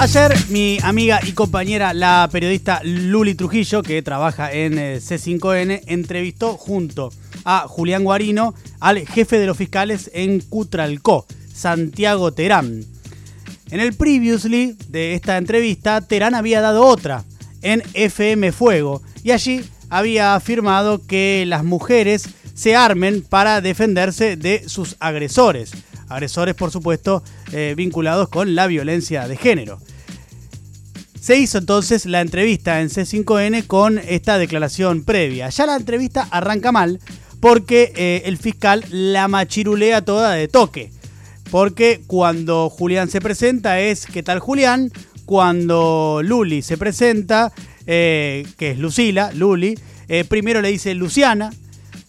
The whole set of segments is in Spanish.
Ayer mi amiga y compañera, la periodista Luli Trujillo, que trabaja en eh, C5N, entrevistó junto a Julián Guarino al jefe de los fiscales en Cutralcó, Santiago Terán. En el previously de esta entrevista, Terán había dado otra en FM Fuego y allí había afirmado que las mujeres se armen para defenderse de sus agresores. Agresores, por supuesto, eh, vinculados con la violencia de género. Se hizo entonces la entrevista en C5N con esta declaración previa. Ya la entrevista arranca mal porque eh, el fiscal la machirulea toda de toque. Porque cuando Julián se presenta es ¿qué tal Julián? Cuando Luli se presenta, eh, que es Lucila, Luli, primero le dice Luciana,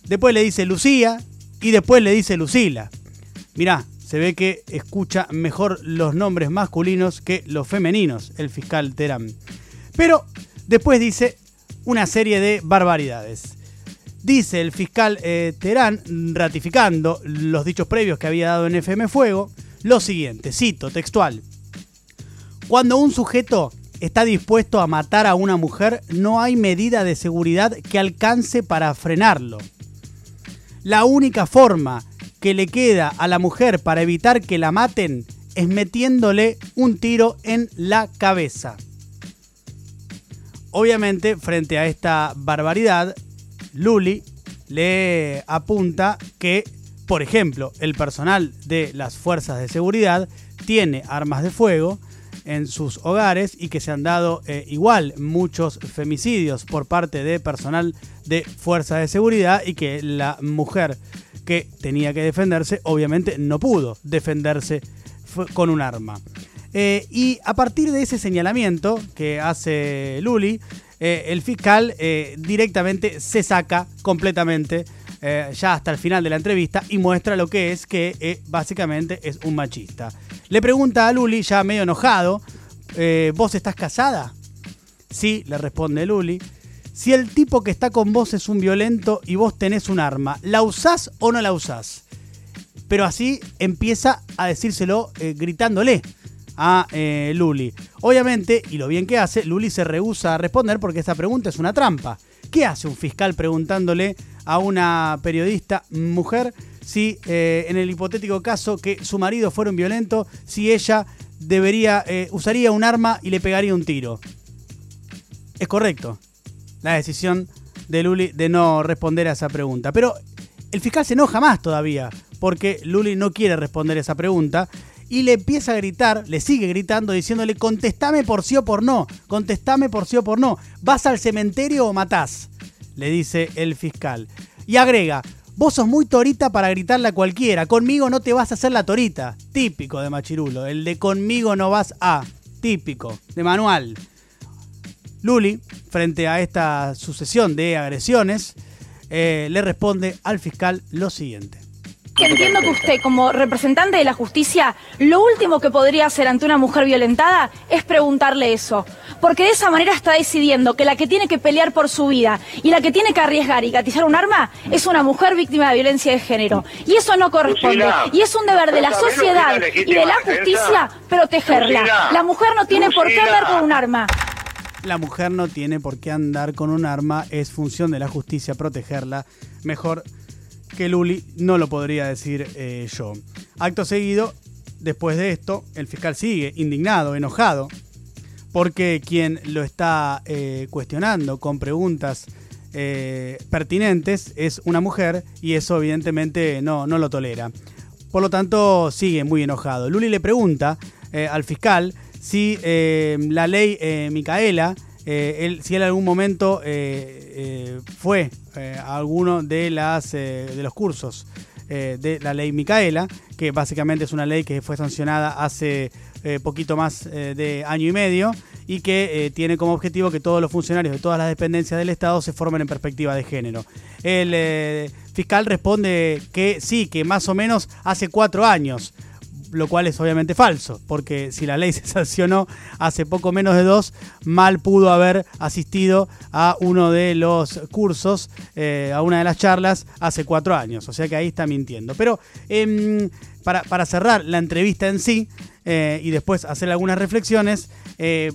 después le dice Lucía y después le dice Lucila. Mirá, se ve que escucha mejor los nombres masculinos que los femeninos, el fiscal Terán. Pero después dice una serie de barbaridades. Dice el fiscal eh, Terán, ratificando los dichos previos que había dado en FM Fuego, lo siguiente, cito textual. Cuando un sujeto está dispuesto a matar a una mujer, no hay medida de seguridad que alcance para frenarlo. La única forma que le queda a la mujer para evitar que la maten es metiéndole un tiro en la cabeza. Obviamente, frente a esta barbaridad, Luli le apunta que, por ejemplo, el personal de las fuerzas de seguridad tiene armas de fuego en sus hogares y que se han dado eh, igual muchos femicidios por parte de personal de fuerzas de seguridad y que la mujer que tenía que defenderse, obviamente no pudo defenderse con un arma. Eh, y a partir de ese señalamiento que hace Luli, eh, el fiscal eh, directamente se saca completamente ya hasta el final de la entrevista y muestra lo que es que básicamente es un machista. Le pregunta a Luli, ya medio enojado, ¿vos estás casada? Sí, le responde Luli. Si el tipo que está con vos es un violento y vos tenés un arma, ¿la usás o no la usás? Pero así empieza a decírselo eh, gritándole a eh, Luli. Obviamente, y lo bien que hace, Luli se rehúsa a responder porque esta pregunta es una trampa. ¿Qué hace un fiscal preguntándole a una periodista mujer si eh, en el hipotético caso que su marido fuera un violento, si ella debería, usaría un arma y le pegaría un tiro? Es correcto la decisión de Luli de no responder a esa pregunta. Pero el fiscal se enoja más todavía, porque Luli no quiere responder esa pregunta y le empieza a gritar, le sigue gritando, diciéndole, contestame por sí o por no, contestame por sí o por no, ¿vas al cementerio o matás? Le dice el fiscal. Y agrega, vos sos muy torita para gritarle a cualquiera, conmigo no te vas a hacer la torita. Típico de Machirulo, el de conmigo no vas a, típico, de manual. Luli, frente a esta sucesión de agresiones, eh, le responde al fiscal lo siguiente. Entiendo que usted, como representante de la justicia, lo último que podría hacer ante una mujer violentada es preguntarle eso. Porque de esa manera está decidiendo que la que tiene que pelear por su vida y la que tiene que arriesgar y gatizar un arma es una mujer víctima de violencia de género. Y eso no corresponde. Y es un deber de la sociedad y de la justicia protegerla. La mujer no tiene por qué andar con un arma. La mujer no tiene por qué andar con un arma, es función de la justicia protegerla. Mejor que Luli no lo podría decir eh, yo. Acto seguido, después de esto, el fiscal sigue indignado, enojado, porque quien lo está eh, cuestionando con preguntas eh, pertinentes es una mujer y eso evidentemente no, no lo tolera. Por lo tanto, sigue muy enojado. Luli le pregunta al fiscal si eh, la ley eh, Micaela, eh, él, si en algún momento fue a alguno de, las, de los cursos de la ley Micaela, que básicamente es una ley que fue sancionada hace poquito más de año y medio y que tiene como objetivo que todos los funcionarios de todas las dependencias del Estado se formen en perspectiva de género. El fiscal responde que sí, que más o menos hace cuatro años lo cual es obviamente falso, porque si la ley se sancionó hace poco menos de dos, mal pudo haber asistido a uno de los cursos, eh, a una de las charlas hace cuatro años, o sea que ahí está mintiendo. Pero em, para, para cerrar la entrevista en sí y después hacer algunas reflexiones,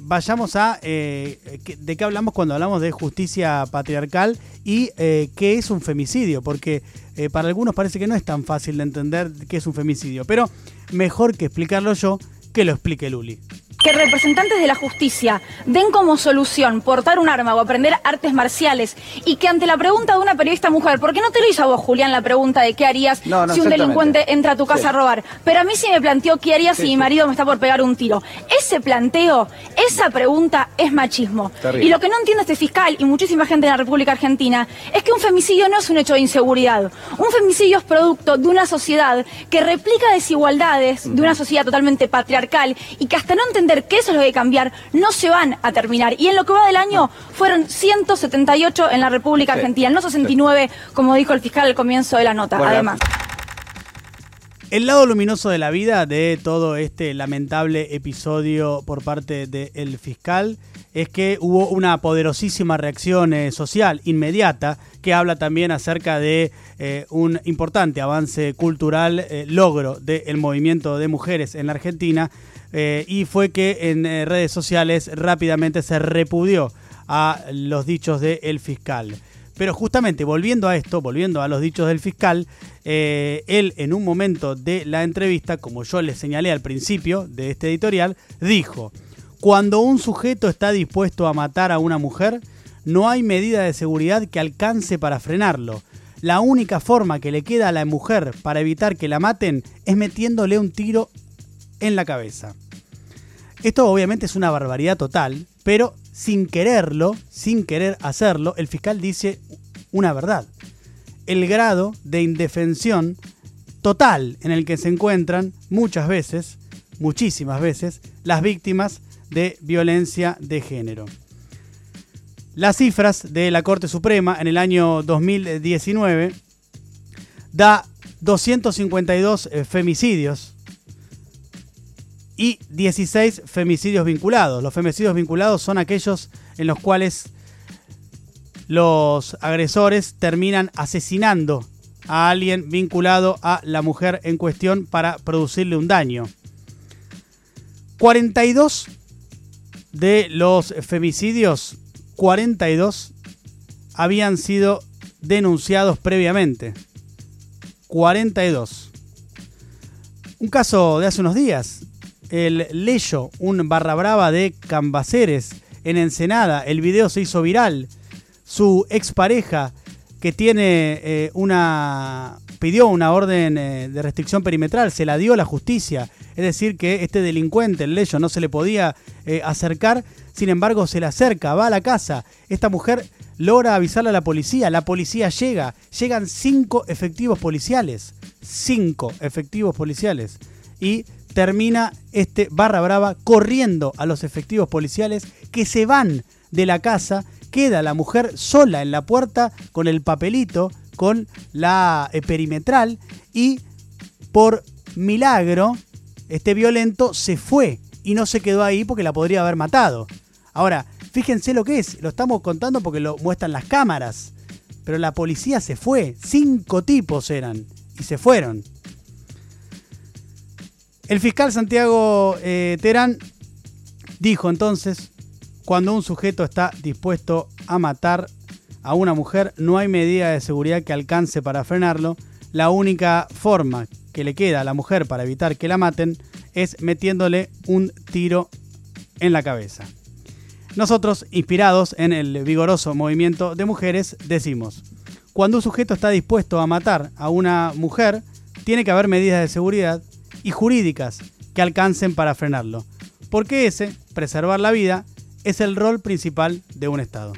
vayamos a de qué hablamos cuando hablamos de justicia patriarcal y qué es un femicidio, porque para algunos parece que no es tan fácil de entender qué es un femicidio, pero mejor que explicarlo yo, que lo explique Luli que representantes de la justicia den como solución portar un arma o aprender artes marciales y que ante la pregunta de una periodista mujer, porque no te lo hizo a vos, Julián, la pregunta de qué harías si un delincuente entra a tu casa a robar, pero a mí sí me planteó qué harías si mi marido me está por pegar un tiro. Ese planteo, esa pregunta es machismo. Y lo que no entiende este fiscal y muchísima gente en la República Argentina es que un femicidio no es un hecho de inseguridad. Un femicidio es producto de una sociedad que replica desigualdades, de una sociedad totalmente patriarcal y que hasta no entender que eso es lo que hay que cambiar, no se van a terminar. Y en lo que va del año fueron 178 en la República Argentina, no 69, como dijo el fiscal al comienzo de la nota, además. El lado luminoso de la vida de todo este lamentable episodio por parte del fiscal es que hubo una poderosísima reacción eh, social inmediata que habla también acerca de eh, un importante avance cultural, eh, logro del movimiento de mujeres en la Argentina y fue que en redes sociales rápidamente se repudió a los dichos del fiscal. Pero justamente volviendo a esto, volviendo a los dichos del fiscal, él en un momento de la entrevista, como yo le señalé al principio de este editorial, dijo, cuando un sujeto está dispuesto a matar a una mujer, no hay medida de seguridad que alcance para frenarlo. La única forma que le queda a la mujer para evitar que la maten es metiéndole un tiro en la cabeza. Esto obviamente es una barbaridad total, pero sin quererlo, sin querer hacerlo, el fiscal dice una verdad. El grado de indefensión total en el que se encuentran muchas veces, muchísimas veces, las víctimas de violencia de género. Las cifras de la Corte Suprema en el año 2019 da 252 eh, femicidios y 16 femicidios vinculados. Los femicidios vinculados son aquellos en los cuales los agresores terminan asesinando a alguien vinculado a la mujer en cuestión para producirle un daño. 42 de los femicidios, 42 habían sido denunciados previamente. 42. Un caso de hace unos días, el Leyo, un barra brava de Cambaceres en Ensenada. El video se hizo viral. Su expareja, que tiene eh, una. Pidió una orden eh, de restricción perimetral, se la dio la justicia. Es decir, que este delincuente, el Leyo, no se le podía eh, acercar. Sin embargo, se le acerca, va a la casa. Esta mujer logra avisarle a la policía. La policía llega. Llegan cinco efectivos policiales. Cinco efectivos policiales. Y termina este barra brava corriendo a los efectivos policiales que se van de la casa, queda la mujer sola en la puerta con el papelito, con la eh, perimetral y por milagro este violento se fue y no se quedó ahí porque la podría haber matado. Ahora, fíjense lo que es, lo estamos contando porque lo muestran las cámaras, pero la policía se fue, cinco tipos eran y se fueron. El fiscal Santiago eh, Terán dijo entonces, cuando un sujeto está dispuesto a matar a una mujer, no hay medida de seguridad que alcance para frenarlo. La única forma que le queda a la mujer para evitar que la maten es metiéndole un tiro en la cabeza. Nosotros, inspirados en el vigoroso movimiento de mujeres, decimos, cuando un sujeto está dispuesto a matar a una mujer, tiene que haber medidas de seguridad y jurídicas que alcancen para frenarlo. Porque ese, preservar la vida, es el rol principal de un Estado.